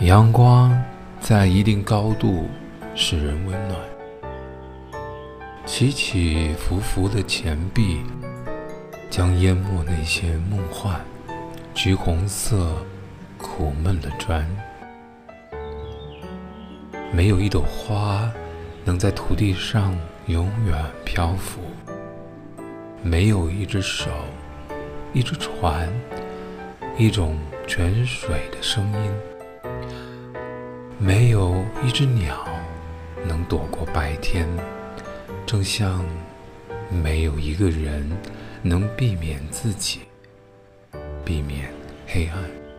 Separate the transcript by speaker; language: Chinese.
Speaker 1: 阳光在一定高度使人温暖，起起伏伏的钱币将淹没那些梦幻。橘红色、苦闷的砖，没有一朵花能在土地上永远漂浮；没有一只手、一只船、一种泉水的声音；没有一只鸟能躲过白天，正像没有一个人能避免自己。避免黑暗。